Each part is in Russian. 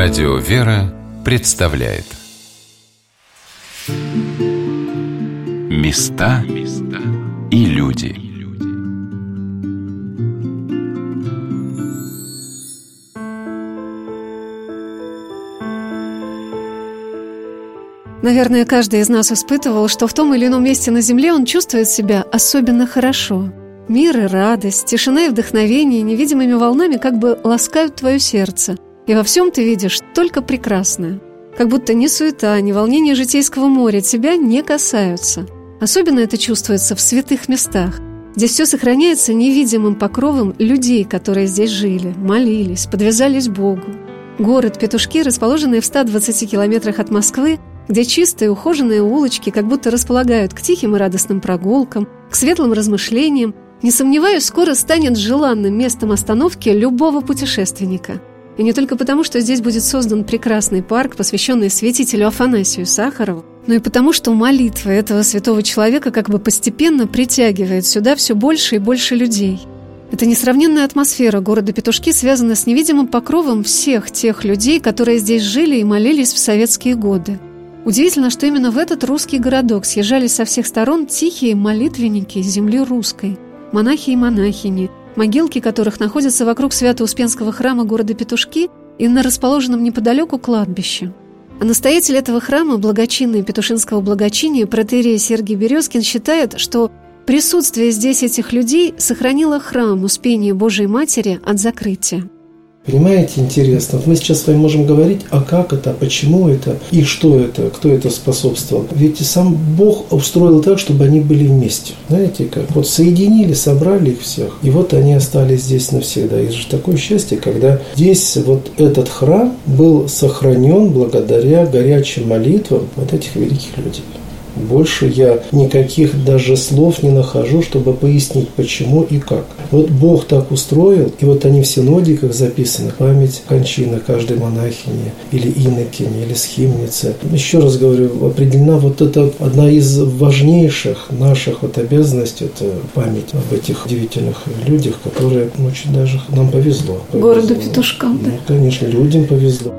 Радио «Вера» представляет. Места и люди. Наверное, каждый из нас испытывал, что в том или ином месте на Земле он чувствует себя особенно хорошо. Мир и радость, тишина и вдохновение невидимыми волнами как бы ласкают твое сердце – и во всем ты видишь только прекрасное. Как будто ни суета, ни волнение житейского моря тебя не касаются. Особенно это чувствуется в святых местах. Здесь все сохраняется невидимым покровом людей, которые здесь жили, молились, подвязались Богу. Город Петушки, расположенный в 120 километрах от Москвы, где чистые ухоженные улочки как будто располагают к тихим и радостным прогулкам, к светлым размышлениям, не сомневаюсь, скоро станет желанным местом остановки любого путешественника – и не только потому, что здесь будет создан прекрасный парк, посвященный святителю Афанасию Сахарову, но и потому, что молитва этого святого человека как бы постепенно притягивает сюда все больше и больше людей. Эта несравненная атмосфера города Петушки связана с невидимым покровом всех тех людей, которые здесь жили и молились в советские годы. Удивительно, что именно в этот русский городок съезжались со всех сторон тихие молитвенники земли русской, монахи и монахини, могилки которых находятся вокруг Свято-Успенского храма города Петушки и на расположенном неподалеку кладбище. А настоятель этого храма, благочинный Петушинского благочиния, протерей Сергий Березкин, считает, что присутствие здесь этих людей сохранило храм Успения Божией Матери от закрытия. Понимаете, интересно. Вот мы сейчас с вами можем говорить, а как это, почему это, и что это, кто это способствовал. Ведь сам Бог устроил так, чтобы они были вместе. Знаете как? Вот соединили, собрали их всех, и вот они остались здесь навсегда. И же такое счастье, когда здесь вот этот храм был сохранен благодаря горячим молитвам вот этих великих людей. Больше я никаких даже слов не нахожу, чтобы пояснить, почему и как. Вот Бог так устроил, и вот они в синодиках записаны, память кончины каждой монахини, или инокини, или схимницы. Еще раз говорю, определена вот это одна из важнейших наших вот обязанностей, это память об этих удивительных людях, которые очень даже нам повезло. повезло. Городу Петушкам, да? Ну, конечно, людям повезло.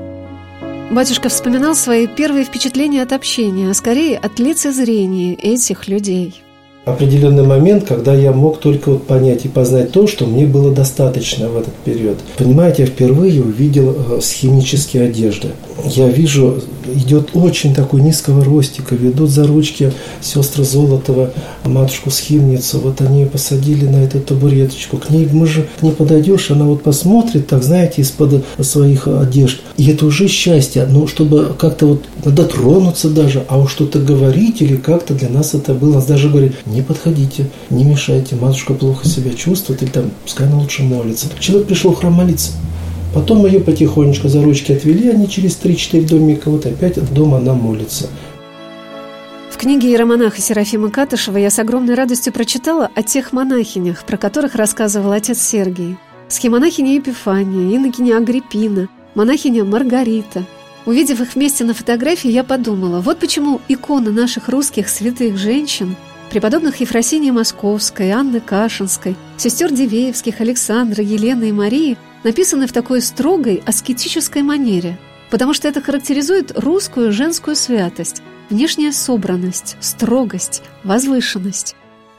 Батюшка вспоминал свои первые впечатления от общения, а скорее от лицезрения этих людей определенный момент, когда я мог только вот понять и познать то, что мне было достаточно в этот период. Понимаете, я впервые увидел э, схемические одежды. Я вижу, идет очень такой низкого ростика, ведут за ручки сестры Золотова, матушку Схимницу. Вот они ее посадили на эту табуреточку. К ней, мы же к ней подойдешь, она вот посмотрит, так знаете, из-под своих одежд. И это уже счастье. Но чтобы как-то вот дотронуться даже, а уж что-то говорить или как-то для нас это было. Нас даже говорит, не подходите, не мешайте, матушка плохо себя чувствует, или там, пускай она лучше молится. Человек пришел в храм молиться. Потом ее потихонечку за ручки отвели, они через 3-4 домика, вот опять дома она молится. В книге иеромонаха Серафима Катышева я с огромной радостью прочитала о тех монахинях, про которых рассказывал отец Сергий. Схемонахиня Епифания, инокиня Агриппина, монахиня Маргарита. Увидев их вместе на фотографии, я подумала, вот почему иконы наших русских святых женщин – преподобных Ефросинии Московской, Анны Кашинской, сестер Дивеевских, Александра, Елены и Марии написаны в такой строгой аскетической манере, потому что это характеризует русскую женскую святость, внешняя собранность, строгость, возвышенность.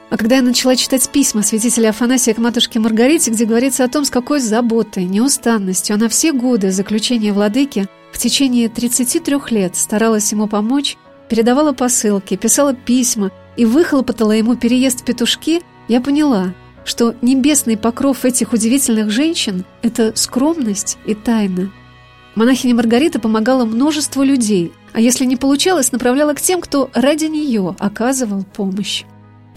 А когда я начала читать письма святителя Афанасия к матушке Маргарите, где говорится о том, с какой заботой, неустанностью она все годы заключения владыки в течение 33 лет старалась ему помочь, передавала посылки, писала письма и выхлопотала ему переезд в петушки, я поняла, что небесный покров этих удивительных женщин – это скромность и тайна. Монахиня Маргарита помогала множеству людей, а если не получалось, направляла к тем, кто ради нее оказывал помощь.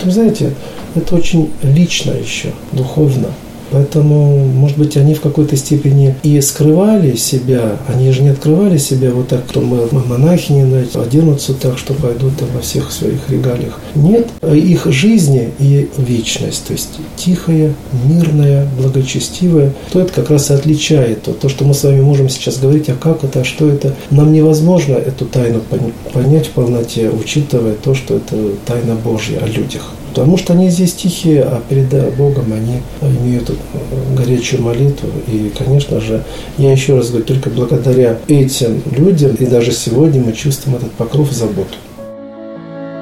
Вы знаете, это очень лично еще, духовно. Поэтому, может быть, они в какой-то степени и скрывали себя, они же не открывали себя вот так, что мы, мы монахини, знаете, оденутся так, что пойдут там во всех своих регалиях. Нет, их жизни и вечность, то есть тихая, мирная, благочестивая, то это как раз и отличает то, то, что мы с вами можем сейчас говорить, а как это, а что это. Нам невозможно эту тайну понять в полноте, учитывая то, что это тайна Божья о людях. Потому что они здесь тихие, а перед Богом они имеют горячую молитву. И, конечно же, я еще раз говорю, только благодаря этим людям, и даже сегодня мы чувствуем этот покров заботу.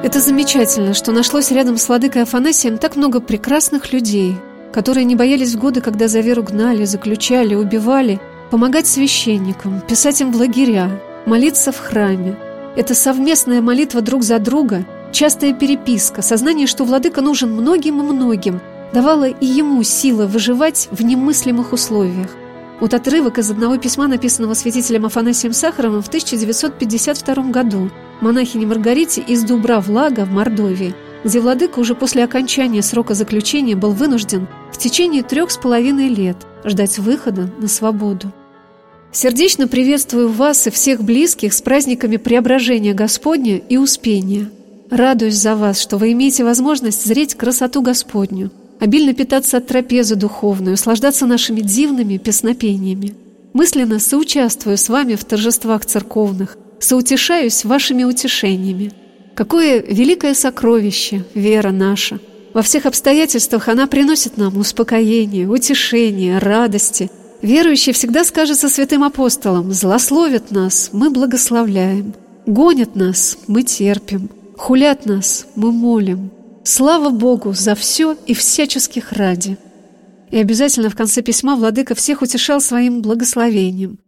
Это замечательно, что нашлось рядом с владыкой Афанасием так много прекрасных людей, которые не боялись в годы, когда за веру гнали, заключали, убивали, помогать священникам, писать им в лагеря, молиться в храме. Это совместная молитва друг за друга, частая переписка, сознание, что владыка нужен многим и многим, давало и ему силы выживать в немыслимых условиях. Вот отрывок из одного письма, написанного святителем Афанасием Сахаровым в 1952 году монахине Маргарите из Дубра-Влага в Мордовии, где владыка уже после окончания срока заключения был вынужден в течение трех с половиной лет ждать выхода на свободу. Сердечно приветствую вас и всех близких с праздниками Преображения Господня и Успения. Радуюсь за вас, что вы имеете возможность зреть красоту Господню, обильно питаться от трапезы духовной, услаждаться нашими дивными песнопениями. Мысленно соучаствую с вами в торжествах церковных, соутешаюсь вашими утешениями. Какое великое сокровище вера наша! Во всех обстоятельствах она приносит нам успокоение, утешение, радости – Верующий всегда скажет со святым апостолом, «Злословят нас, мы благословляем, гонят нас, мы терпим, хулят нас, мы молим. Слава Богу за все и всяческих ради». И обязательно в конце письма владыка всех утешал своим благословением.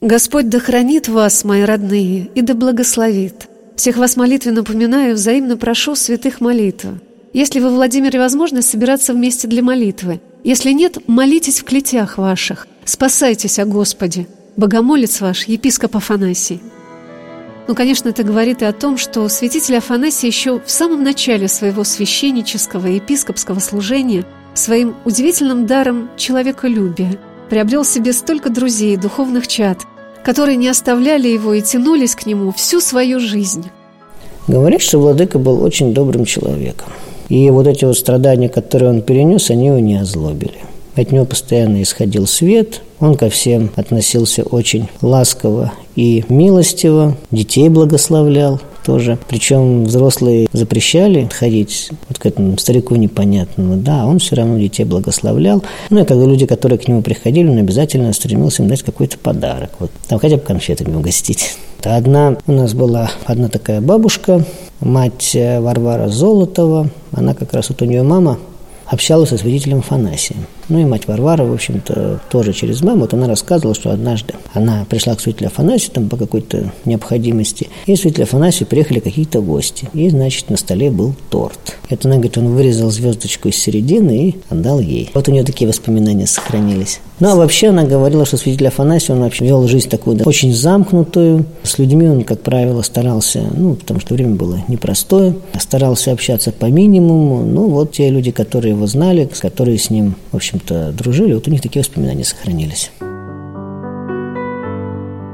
«Господь да хранит вас, мои родные, и да благословит. Всех вас молитвенно напоминаю, взаимно прошу святых молитв. Если вы, Владимире, возможность собираться вместе для молитвы – если нет, молитесь в клетях ваших, спасайтесь о Господе. Богомолец ваш, епископ Афанасий. Ну, конечно, это говорит и о том, что святитель Афанасий еще в самом начале своего священнического и епископского служения своим удивительным даром человеколюбия приобрел себе столько друзей, духовных чад, которые не оставляли его и тянулись к нему всю свою жизнь. Говорит, что владыка был очень добрым человеком. И вот эти вот страдания, которые он перенес, они его не озлобили. От него постоянно исходил свет, он ко всем относился очень ласково и милостиво, детей благословлял тоже. Причем взрослые запрещали ходить вот к этому старику непонятному, да, он все равно детей благословлял. Ну и когда люди, которые к нему приходили, он обязательно стремился им дать какой-то подарок. Вот там хотя бы конфетами угостить. Одна у нас была одна такая бабушка, мать э, Варвара Золотова. Она как раз, вот у нее мама общалась со свидетелем Афанасием. Ну и мать Варвара, в общем-то, тоже через маму. Вот она рассказывала, что однажды она пришла к свидетелю Афанасию там по какой-то необходимости. И свидетелю Афанасию приехали какие-то гости. И, значит, на столе был торт. Это она, говорит, он вырезал звездочку из середины и отдал ей. Вот у нее такие воспоминания сохранились. Ну, а вообще она говорила, что свидетель Афанасий, он вообще вел жизнь такую, да, очень замкнутую. С людьми он, как правило, старался, ну, потому что время было непростое, старался общаться по минимуму. Ну, вот те люди, которые его знали, которые с ним, в общем-то, дружили, вот у них такие воспоминания сохранились.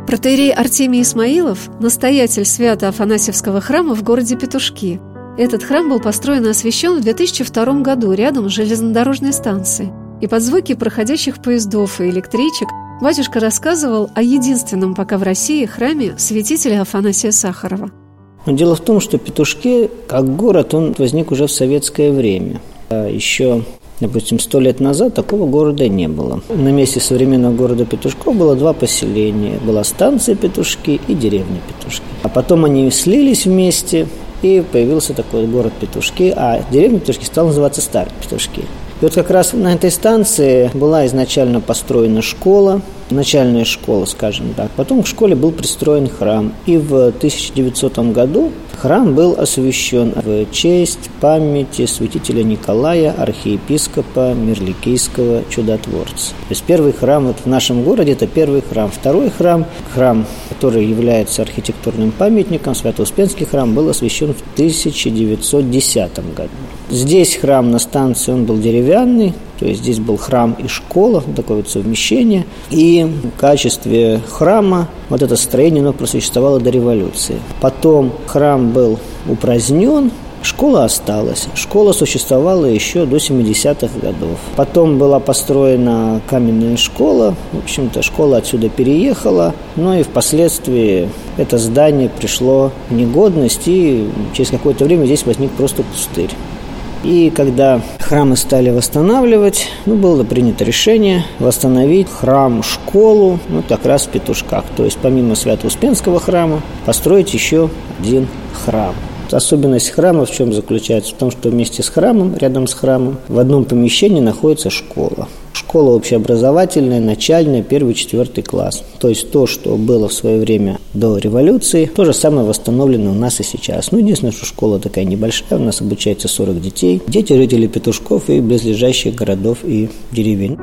Протеерей Артемий Исмаилов – настоятель Свято-Афанасьевского храма в городе Петушки. Этот храм был построен и освящен в 2002 году рядом с железнодорожной станцией – и под звуки проходящих поездов и электричек батюшка рассказывал о единственном пока в России храме святителя Афанасия Сахарова. Дело в том, что Петушки, как город, он возник уже в советское время. А еще Допустим, сто лет назад такого города не было. На месте современного города Петушков было два поселения. Была станция Петушки и деревня Петушки. А потом они слились вместе, и появился такой город Петушки, а деревня Петушки стала называться Старые Петушки. И вот как раз на этой станции была изначально построена школа, начальная школа, скажем так. Потом к школе был пристроен храм. И в 1900 году храм был освящен в честь памяти святителя Николая, архиепископа Мирликийского чудотворца. То есть первый храм вот в нашем городе – это первый храм. Второй храм, храм, который является архитектурным памятником, Свято-Успенский храм, был освящен в 1910 году. Здесь храм на станции, он был деревянный, то есть здесь был храм и школа, такое вот совмещение. И в качестве храма вот это строение оно просуществовало до революции. Потом храм был упразднен, Школа осталась. Школа существовала еще до 70-х годов. Потом была построена каменная школа. В общем-то, школа отсюда переехала. Но и впоследствии это здание пришло в негодность, и через какое-то время здесь возник просто пустырь. И когда храмы стали восстанавливать, ну, было принято решение восстановить храм, школу, ну, как раз в Петушках. То есть помимо Свято-Успенского храма построить еще один храм. Особенность храма в чем заключается? В том, что вместе с храмом, рядом с храмом, в одном помещении находится школа. Школа общеобразовательная, начальная, первый, четвертый класс. То есть то, что было в свое время до революции, то же самое восстановлено у нас и сейчас. Ну, единственное, что школа такая небольшая, у нас обучается 40 детей. Дети жители Петушков и близлежащих городов и деревень.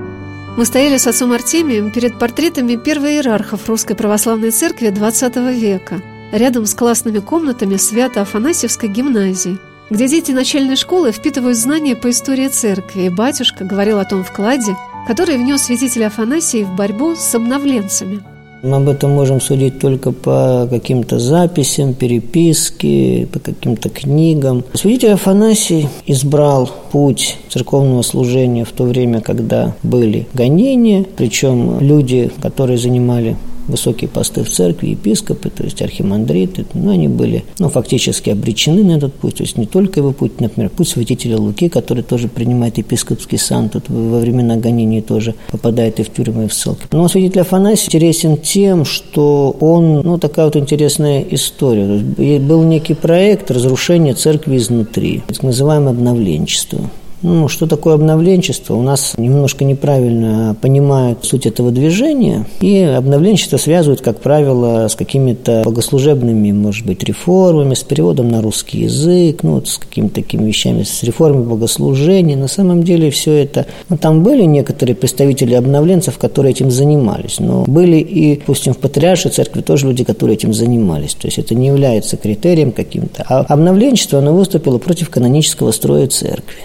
Мы стояли с отцом Артемием перед портретами первых иерархов Русской Православной Церкви XX века – рядом с классными комнатами Свято-Афанасьевской гимназии, где дети начальной школы впитывают знания по истории церкви, и батюшка говорил о том вкладе, который внес святитель Афанасий в борьбу с обновленцами. Мы об этом можем судить только по каким-то записям, переписке, по каким-то книгам. Святитель Афанасий избрал путь церковного служения в то время, когда были гонения, причем люди, которые занимали высокие посты в церкви, епископы, то есть архимандриты, ну, они были ну, фактически обречены на этот путь, то есть не только его путь, например, путь святителя Луки, который тоже принимает епископский сан, тут во времена гонений тоже попадает и в тюрьмы, и в ссылки. Но святитель Афанасий интересен тем, что он, ну, такая вот интересная история. Был некий проект разрушения церкви изнутри, так называемое обновленчество. Ну, что такое обновленчество? У нас немножко неправильно понимают суть этого движения, и обновленчество связывают, как правило, с какими-то богослужебными, может быть, реформами, с переводом на русский язык, ну, вот с какими-то такими вещами, с реформой богослужения. На самом деле все это... Ну, там были некоторые представители обновленцев, которые этим занимались, но были и, допустим, в Патриаршей церкви тоже люди, которые этим занимались. То есть это не является критерием каким-то. А обновленчество, оно выступило против канонического строя церкви.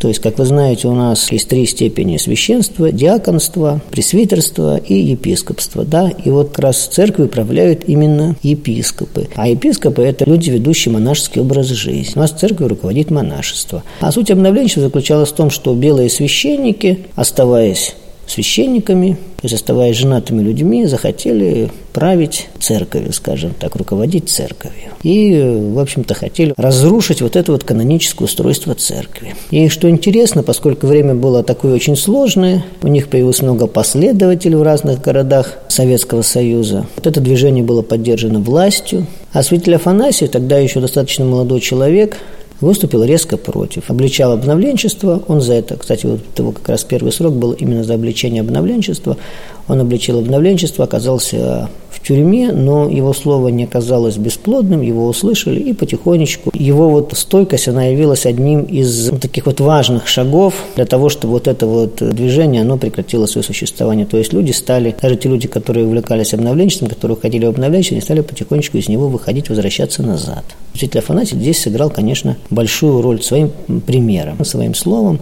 То есть, как вы знаете, у нас есть три степени священства, диаконства, пресвитерства и епископства. Да? И вот как раз церковью управляют именно епископы. А епископы – это люди, ведущие монашеский образ жизни. У нас церковь руководит монашество. А суть обновления заключалась в том, что белые священники, оставаясь священниками, то оставаясь женатыми людьми, захотели править церковью, скажем так, руководить церковью. И, в общем-то, хотели разрушить вот это вот каноническое устройство церкви. И что интересно, поскольку время было такое очень сложное, у них появилось много последователей в разных городах Советского Союза. Вот это движение было поддержано властью. А святитель Афанасий, тогда еще достаточно молодой человек, выступил резко против. Обличал обновленчество, он за это, кстати, вот его как раз первый срок был именно за обличение обновленчества, он обличил обновленчество, оказался в тюрьме, но его слово не оказалось бесплодным, его услышали, и потихонечку его вот стойкость, она явилась одним из таких вот важных шагов для того, чтобы вот это вот движение, оно прекратило свое существование. То есть люди стали, даже те люди, которые увлекались обновленчеством, которые уходили в обновленчество, они стали потихонечку из него выходить, возвращаться назад. Учитель Афанасий здесь сыграл, конечно, большую роль своим примером, своим словом.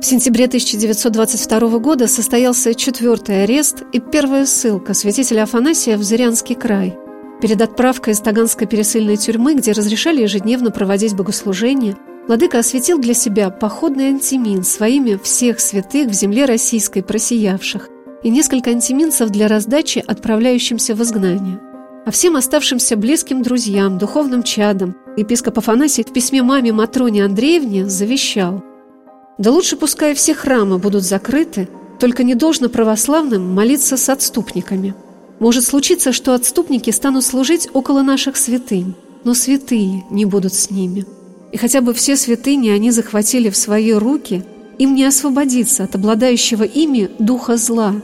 В сентябре 1922 года состоялся четвертый арест и первая ссылка святителя Афанасия в Зырянский край. Перед отправкой из Таганской пересыльной тюрьмы, где разрешали ежедневно проводить богослужения, Владыка осветил для себя походный антимин своими всех святых в земле российской просиявших и несколько антиминцев для раздачи отправляющимся в изгнание. А всем оставшимся близким друзьям, духовным чадам, епископ Афанасий в письме маме Матроне Андреевне завещал – да лучше пускай все храмы будут закрыты, только не должно православным молиться с отступниками. Может случиться, что отступники станут служить около наших святынь, но святые не будут с ними. И хотя бы все святыни они захватили в свои руки, им не освободиться от обладающего ими духа зла.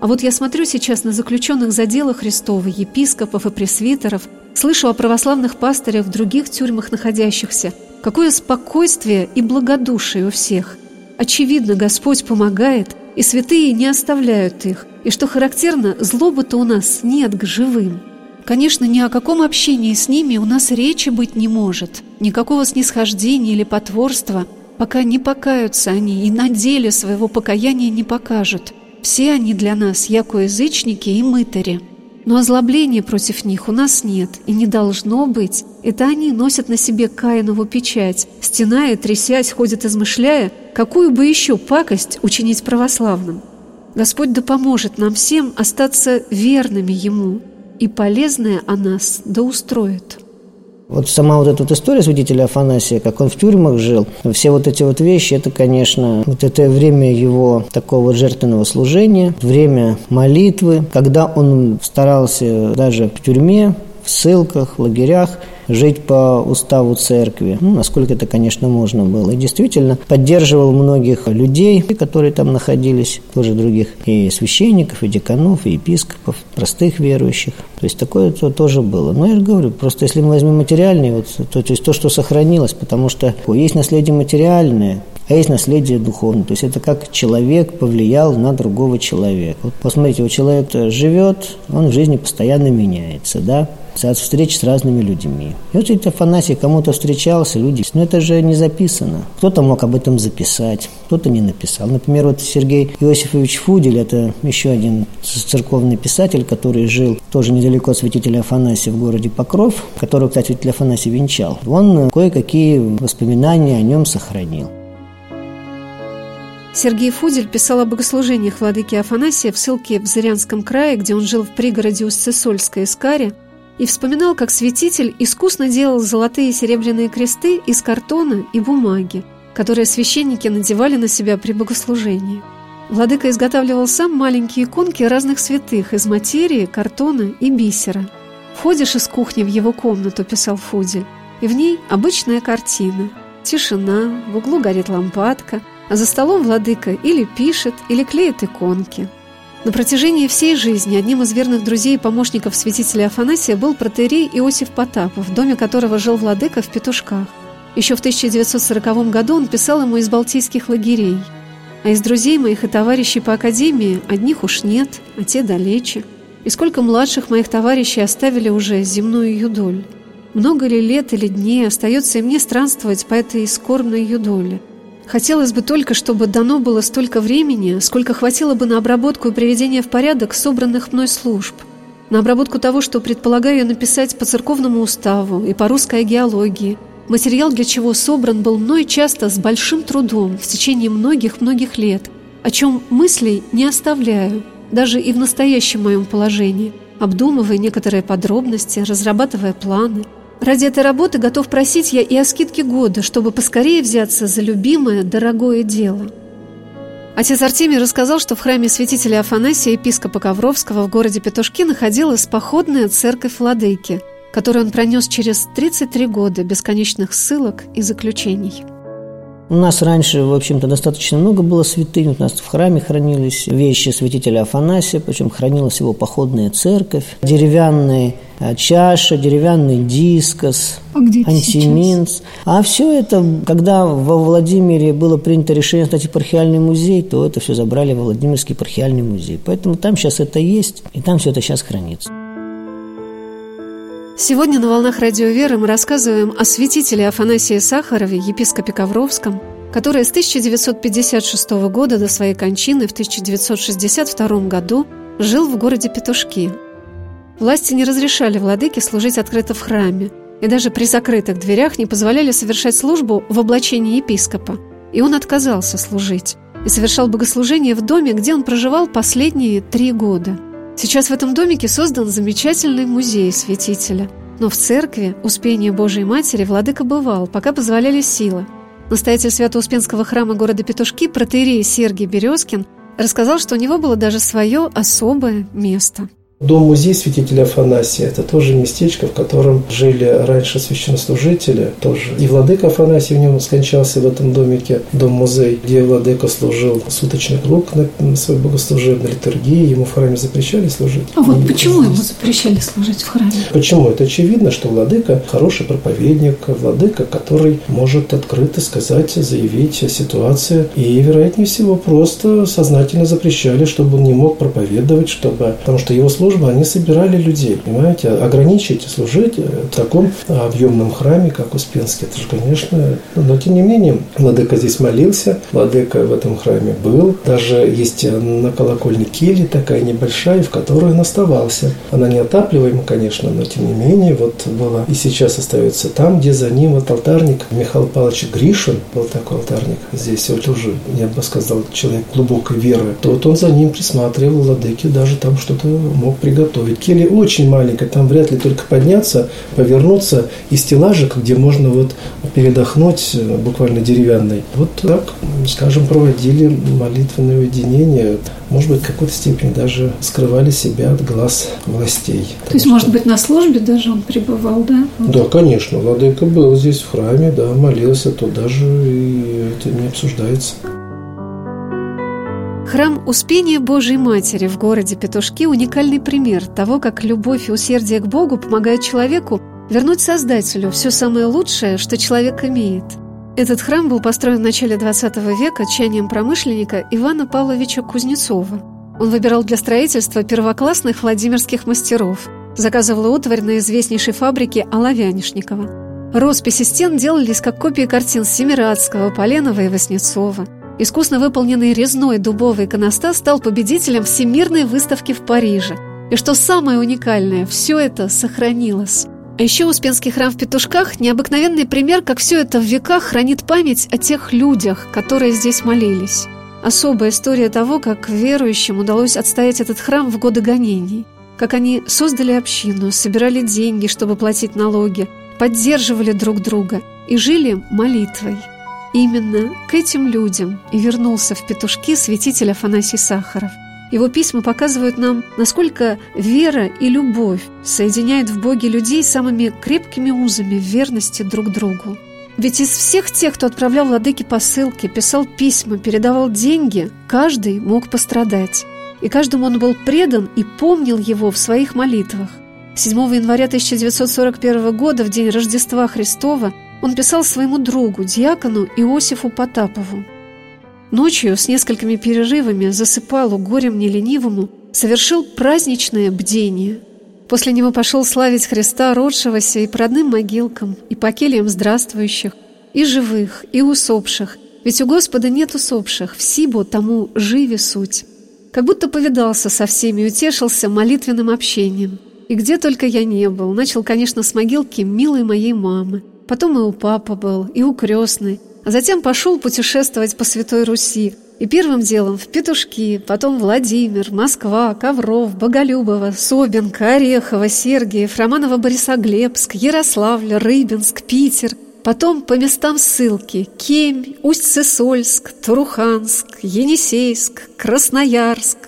А вот я смотрю сейчас на заключенных за дело Христова, епископов и пресвитеров, слышу о православных пастырях в других тюрьмах находящихся – Какое спокойствие и благодушие у всех. Очевидно, Господь помогает, и святые не оставляют их. И что характерно, злобы-то у нас нет к живым. Конечно, ни о каком общении с ними у нас речи быть не может. Никакого снисхождения или потворства, пока не покаются они и на деле своего покаяния не покажут. Все они для нас якоязычники и мытари. Но озлобления против них у нас нет и не должно быть. Это они носят на себе Каинову печать, стеная, трясясь, ходят измышляя, какую бы еще пакость учинить православным. Господь да поможет нам всем остаться верными Ему, и полезное о нас да устроит. Вот сама вот эта вот история святителя Афанасия, как он в тюрьмах жил, все вот эти вот вещи, это, конечно, вот это время его такого жертвенного служения, время молитвы, когда он старался даже в тюрьме, в ссылках, в лагерях – жить по уставу церкви, ну, насколько это, конечно, можно было. И действительно поддерживал многих людей, которые там находились, тоже других, и священников, и деканов, и епископов, простых верующих. То есть такое то, тоже было. Но я же говорю, просто если мы возьмем материальные, вот, то, то есть то, что сохранилось, потому что есть наследие материальное, а есть наследие духовное. То есть это как человек повлиял на другого человека. Вот посмотрите, вот человек живет, он в жизни постоянно меняется, да, от встреч с разными людьми. И вот эти Афанасий кому-то встречался, люди, но это же не записано. Кто-то мог об этом записать, кто-то не написал. Например, вот Сергей Иосифович Фудель, это еще один церковный писатель, который жил тоже недалеко от святителя Афанасия в городе Покров, которого, кстати, святитель Афанасий венчал. Он кое-какие воспоминания о нем сохранил. Сергей Фудель писал о богослужениях владыки Афанасия в ссылке в Зырянском крае, где он жил в пригороде Устцесольской Искаре, и вспоминал, как святитель искусно делал золотые и серебряные кресты из картона и бумаги, которые священники надевали на себя при богослужении. Владыка изготавливал сам маленькие иконки разных святых из материи, картона и бисера. «Входишь из кухни в его комнату», – писал Фудель, – и в ней обычная картина. Тишина, в углу горит лампадка – а за столом владыка или пишет, или клеит иконки. На протяжении всей жизни одним из верных друзей и помощников святителя Афанасия был протерей Иосиф Потапов, в доме которого жил владыка в Петушках. Еще в 1940 году он писал ему из балтийских лагерей. А из друзей моих и товарищей по академии одних уж нет, а те далече. И сколько младших моих товарищей оставили уже земную юдоль. Много ли лет или дней остается и мне странствовать по этой скорбной юдоле – Хотелось бы только, чтобы дано было столько времени, сколько хватило бы на обработку и приведение в порядок собранных мной служб, на обработку того, что предполагаю написать по церковному уставу и по русской геологии, материал для чего собран был мной часто с большим трудом в течение многих-многих лет, о чем мыслей не оставляю, даже и в настоящем моем положении, обдумывая некоторые подробности, разрабатывая планы – Ради этой работы готов просить я и о скидке года, чтобы поскорее взяться за любимое, дорогое дело. Отец Артемий рассказал, что в храме святителя Афанасия епископа Ковровского в городе Петушки находилась походная церковь Владыки, которую он пронес через 33 года бесконечных ссылок и заключений. У нас раньше, в общем-то, достаточно много было святынь. У нас в храме хранились вещи святителя Афанасия, причем хранилась его походная церковь, деревянные а, чаша, деревянный дискос, а антиминц. А все это, когда во Владимире было принято решение стать епархиальный музей, то это все забрали в Владимирский епархиальный музей. Поэтому там сейчас это есть, и там все это сейчас хранится. Сегодня на «Волнах Радио Веры» мы рассказываем о святителе Афанасии Сахарове, епископе Ковровском, который с 1956 года до своей кончины в 1962 году жил в городе Петушки. Власти не разрешали владыке служить открыто в храме, и даже при закрытых дверях не позволяли совершать службу в облачении епископа. И он отказался служить и совершал богослужение в доме, где он проживал последние три года – Сейчас в этом домике создан замечательный музей святителя. Но в церкви Успения Божией Матери владыка бывал, пока позволяли силы. Настоятель Свято-Успенского храма города Петушки, протеерей Сергий Березкин, рассказал, что у него было даже свое особое место – Дом-музей святителя Афанасия – это тоже местечко, в котором жили раньше священнослужители тоже. И владыка Афанасий в нем скончался в этом домике, дом-музей, где владыка служил суточный круг на свой богослужебной литургии, ему в храме запрещали служить. А вот и почему ему запрещали служить в храме? Почему? Это очевидно, что владыка хороший проповедник, владыка, который может открыто сказать, заявить о ситуации. И, вероятнее всего, просто сознательно запрещали, чтобы он не мог проповедовать, чтобы... потому что его служба службы, они собирали людей, понимаете, ограничить служить в таком объемном храме, как Успенский, это же, конечно, но тем не менее, Владыка здесь молился, Владыка в этом храме был, даже есть на колокольне келья такая небольшая, в которой он оставался. Она не отапливаема, конечно, но тем не менее, вот была. И сейчас остается там, где за ним вот алтарник. Михаил Павлович Гришин, был такой алтарник, здесь вот уже, я бы сказал, человек глубокой веры, то вот он за ним присматривал, Владыки даже там что-то мог приготовить. Келья очень маленькая, там вряд ли только подняться, повернуться и стеллажик, где можно вот передохнуть, э, буквально деревянный. Вот так, скажем, проводили молитвенное уединение. Может быть, в какой-то степени даже скрывали себя от глаз властей. То есть, что... может быть, на службе даже он пребывал, да? Да, конечно. Владыка был здесь в храме, да, молился, то даже и это не обсуждается. Храм Успения Божией Матери в городе Петушки – уникальный пример того, как любовь и усердие к Богу помогают человеку вернуть Создателю все самое лучшее, что человек имеет. Этот храм был построен в начале XX века чаянием промышленника Ивана Павловича Кузнецова. Он выбирал для строительства первоклассных владимирских мастеров, заказывал утварь на известнейшей фабрике Оловянишникова. Росписи стен делались как копии картин Семирадского, Поленова и Васнецова – Искусно выполненный резной дубовый иконостас стал победителем Всемирной выставки в Париже. И что самое уникальное, все это сохранилось. А еще Успенский храм в Петушках – необыкновенный пример, как все это в веках хранит память о тех людях, которые здесь молились. Особая история того, как верующим удалось отстоять этот храм в годы гонений. Как они создали общину, собирали деньги, чтобы платить налоги, поддерживали друг друга и жили молитвой – Именно к этим людям и вернулся в петушки святитель Афанасий Сахаров. Его письма показывают нам, насколько вера и любовь соединяют в Боге людей самыми крепкими узами верности друг другу. Ведь из всех тех, кто отправлял владыке посылки, писал письма, передавал деньги, каждый мог пострадать. И каждому он был предан и помнил его в своих молитвах. 7 января 1941 года, в день Рождества Христова, он писал своему другу, диакону Иосифу Потапову. Ночью с несколькими перерывами засыпал у горем неленивому, совершил праздничное бдение. После него пошел славить Христа, родшегося и по родным могилкам, и по кельям здравствующих, и живых, и усопших. Ведь у Господа нет усопших, в Сибу тому живи суть. Как будто повидался со всеми утешился молитвенным общением. И где только я не был, начал, конечно, с могилки милой моей мамы – Потом и у папы был, и у крестной. А затем пошел путешествовать по Святой Руси. И первым делом в Петушки, потом Владимир, Москва, Ковров, Боголюбово, Собинка, Орехово, Сергиев, Романово-Борисоглебск, Ярославль, Рыбинск, Питер. Потом по местам ссылки – Кемь, Усть-Сысольск, Туруханск, Енисейск, Красноярск,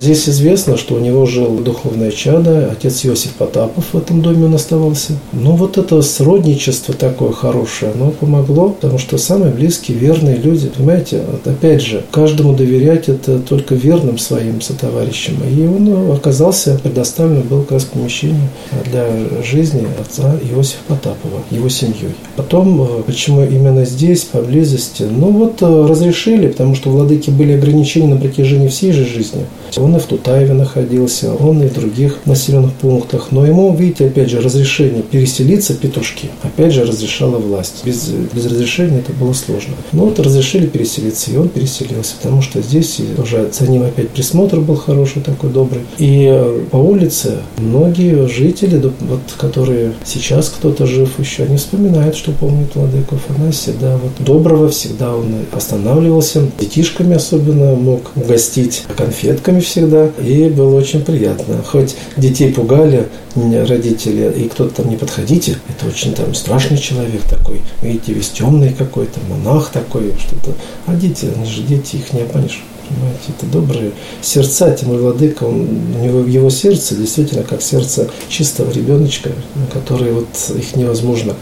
Здесь известно, что у него жил духовное чадо, отец Иосиф Потапов в этом доме он оставался. Но вот это сродничество такое хорошее, оно помогло, потому что самые близкие, верные люди, понимаете, вот опять же, каждому доверять это только верным своим сотоварищам. И он оказался предоставлен был как раз помещению для жизни отца Иосифа Потапова, его семьей. Потом, э, почему именно здесь, поблизости, ну вот э, разрешили, потому что владыки были ограничения на протяжении всей же жизни. Он и в Тутаеве находился, он и в других населенных пунктах. Но ему, видите, опять же, разрешение переселиться Петушки, опять же, разрешала власть. Без, без разрешения это было сложно. Но вот разрешили переселиться, и он переселился, потому что здесь уже за ним опять присмотр был хороший, такой добрый. И по улице многие жители, вот, которые сейчас кто-то жив еще, они вспоминают, что помнит владыку Афанасия. Да, вот доброго всегда он останавливался, детишками особенно мог угостить конфетками все всегда, и было очень приятно. Хоть детей пугали родители, и кто-то там не подходите, это очень там страшный человек такой, видите, весь темный какой-то, монах такой, что-то. А дети, они же дети, их не опанишь. Понимаете, это добрые сердца, более Владыка, он, в его сердце действительно как сердце чистого ребеночка, который вот их невозможно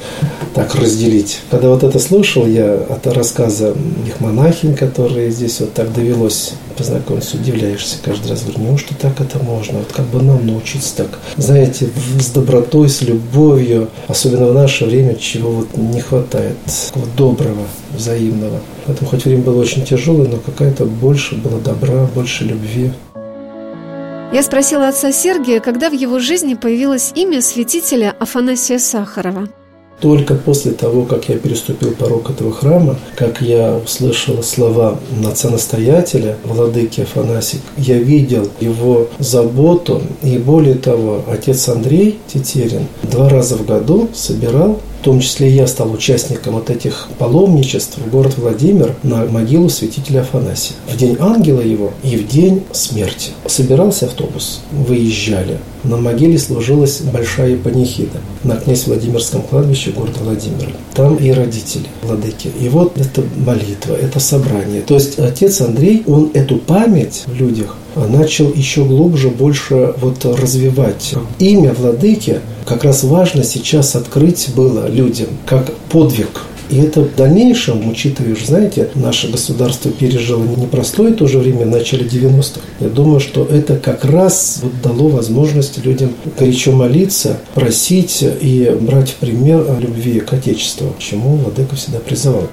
так разделить. Когда вот это слушал я от рассказа их монахинь, которые здесь вот так довелось познакомиться, удивляешься каждый раз, говорю, неужто так это можно? Вот как бы нам научиться так, знаете, с добротой, с любовью, особенно в наше время, чего вот не хватает, вот доброго, взаимного. Поэтому хоть время было очень тяжелое, но какая-то больше было добра, больше любви. Я спросила отца Сергия, когда в его жизни появилось имя святителя Афанасия Сахарова. Только после того, как я переступил порог этого храма, как я услышал слова отца-настоятеля, владыки Афанасик, я видел его заботу, и более того, отец Андрей Тетерин два раза в году собирал том числе я стал участником вот этих паломничеств в город Владимир на могилу святителя Афанасия. В день ангела его и в день смерти. Собирался автобус, выезжали. На могиле сложилась большая панихида на князь Владимирском кладбище города Владимира. Там и родители владыки. И вот это молитва, это собрание. То есть отец Андрей, он эту память в людях начал еще глубже, больше вот развивать. Имя владыки как раз важно сейчас открыть было людям как подвиг и это в дальнейшем, учитывая, знаете, наше государство пережило непростое в то же время, в начале 90-х. Я думаю, что это как раз вот дало возможность людям горячо молиться, просить и брать пример о любви к Отечеству, к чему Владыка всегда призывал.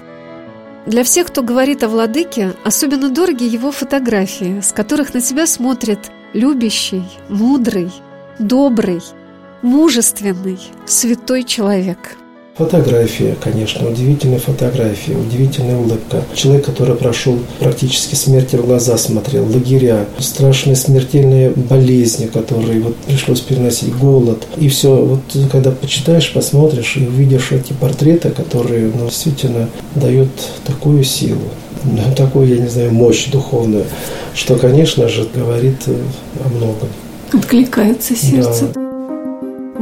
Для всех, кто говорит о владыке, особенно дороги его фотографии, с которых на тебя смотрит любящий, мудрый, добрый, мужественный, святой человек – Фотография, конечно, удивительная фотография, удивительная улыбка. Человек, который прошел практически смерти в глаза смотрел, лагеря, страшные смертельные болезни, которые вот пришлось переносить, голод. И все, вот когда почитаешь, посмотришь и увидишь эти портреты, которые ну, действительно дают такую силу, ну, такую, я не знаю, мощь духовную, что, конечно же, говорит о многом. Откликается сердце. Да.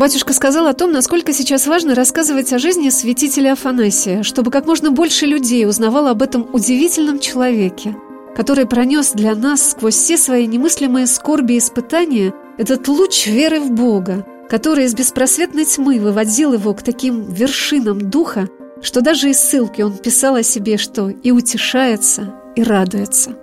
Батюшка сказал о том, насколько сейчас важно рассказывать о жизни святителя Афанасия, чтобы как можно больше людей узнавало об этом удивительном человеке, который пронес для нас сквозь все свои немыслимые скорби и испытания этот луч веры в Бога, который из беспросветной тьмы выводил его к таким вершинам духа, что даже из ссылки он писал о себе, что и утешается, и радуется.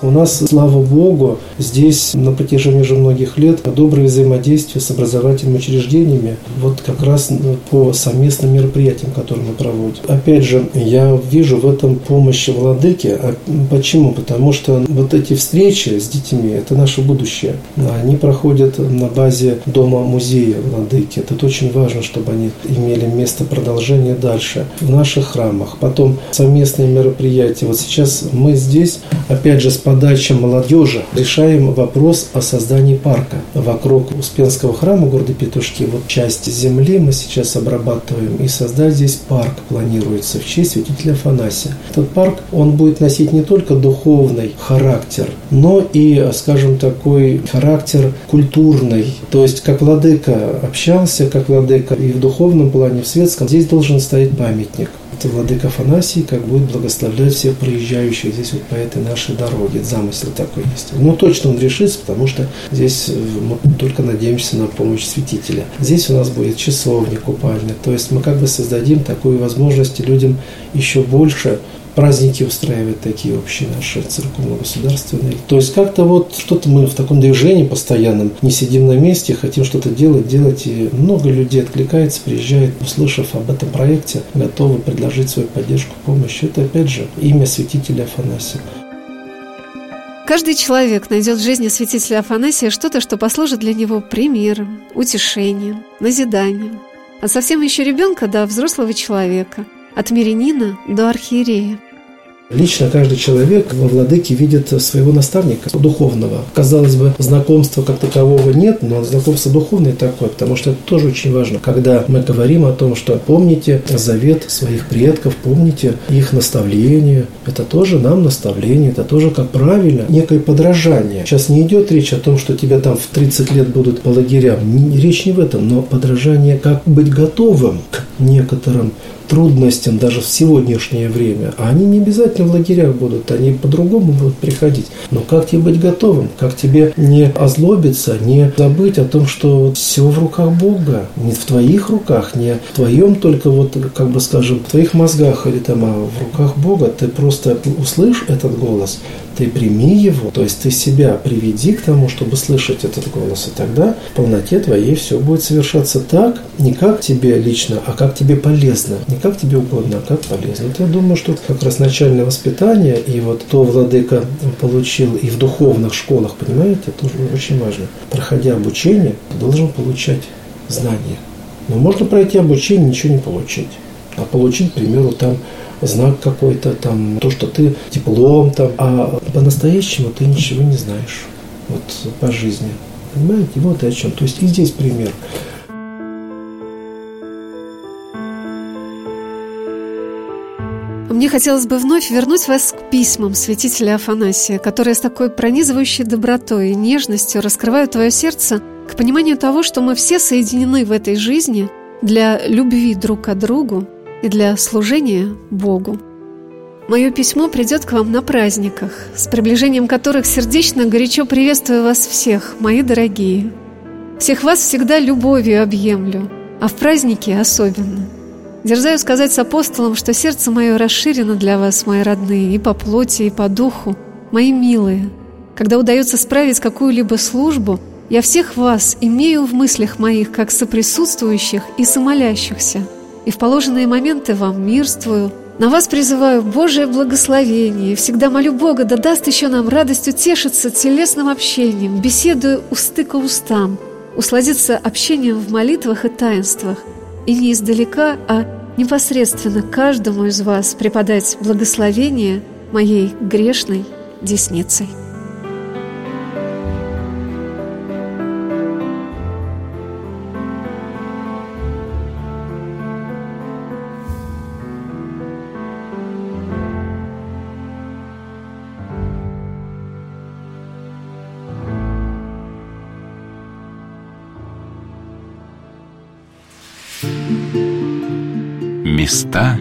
У нас, слава Богу, здесь на протяжении уже многих лет доброе взаимодействие с образовательными учреждениями, вот как раз по совместным мероприятиям, которые мы проводим. Опять же, я вижу в этом помощь владыки. А почему? Потому что вот эти встречи с детьми – это наше будущее. Они проходят на базе дома-музея владыки. Это очень важно, чтобы они имели место продолжения дальше в наших храмах. Потом совместные мероприятия. Вот сейчас мы здесь, опять же, с подачи молодежи решаем вопрос о создании парка вокруг Успенского храма города Петушки. Вот часть земли мы сейчас обрабатываем и создать здесь парк планируется в честь святителя Афанасия. Этот парк, он будет носить не только духовный характер, но и, скажем, такой характер культурный. То есть, как владыка общался, как владыка и в духовном плане, в светском, здесь должен стоять памятник это владыка Афанасий, как будет благословлять всех проезжающих здесь вот по этой нашей дороге. Замысел такой есть. Ну, точно он решится, потому что здесь э, мы только надеемся на помощь святителя. Здесь у нас будет часовня купальня. То есть мы как бы создадим такую возможность людям еще больше праздники устраивать такие общие наши церковно-государственные. То есть как-то вот что-то мы в таком движении постоянном, не сидим на месте, хотим что-то делать, делать, и много людей откликается, приезжает, услышав об этом проекте, готовы предложить свою поддержку, помощь. Это опять же имя святителя Афанасия. Каждый человек найдет в жизни святителя Афанасия что-то, что послужит для него примером, утешением, назиданием. От совсем еще ребенка до взрослого человека, от мирянина до архиерея. Лично каждый человек во владыке видит своего наставника духовного. Казалось бы, знакомства как такового нет, но знакомство духовное такое, потому что это тоже очень важно. Когда мы говорим о том, что помните завет своих предков, помните их наставления, это тоже нам наставление, это тоже как правильно, некое подражание. Сейчас не идет речь о том, что тебя там в 30 лет будут по лагерям. Речь не в этом, но подражание, как быть готовым к некоторым трудностям даже в сегодняшнее время, а они не обязательно в лагерях будут, они по-другому будут приходить. Но как тебе быть готовым? Как тебе не озлобиться, не забыть о том, что все в руках Бога, не в твоих руках, не в твоем только вот, как бы скажем, в твоих мозгах или там, а в руках Бога. Ты просто услышь этот голос, ты прими его, то есть ты себя приведи к тому, чтобы слышать этот голос, и тогда в полноте твоей все будет совершаться так, не как тебе лично, а как тебе полезно, не как тебе угодно, а как полезно. Вот я думаю, что как раз начальное воспитание и вот то владыка получил и в духовных школах, понимаете, это очень важно. Проходя обучение, ты должен получать знания. Но можно пройти обучение, ничего не получить. А получить, к примеру, там знак какой-то там, то, что ты диплом там, а по-настоящему ты ничего не знаешь вот по жизни. Понимаете? Вот и о чем. То есть и здесь пример. Мне хотелось бы вновь вернуть вас к письмам святителя Афанасия, которые с такой пронизывающей добротой и нежностью раскрывают твое сердце к пониманию того, что мы все соединены в этой жизни для любви друг к другу и для служения Богу. Мое письмо придет к вам на праздниках, с приближением которых сердечно горячо приветствую вас всех, мои дорогие. Всех вас всегда любовью объемлю, а в праздники особенно. Дерзаю сказать с апостолом, что сердце мое расширено для вас, мои родные, и по плоти, и по духу, мои милые. Когда удается справить какую-либо службу, я всех вас имею в мыслях моих, как соприсутствующих и самолящихся, и в положенные моменты вам мирствую, на вас призываю Божие благословение. Всегда молю Бога, да даст еще нам радость утешиться телесным общением, беседуя усты к устам, усладиться общением в молитвах и таинствах, и не издалека, а непосредственно каждому из вас преподать благословение моей грешной десницей. Места.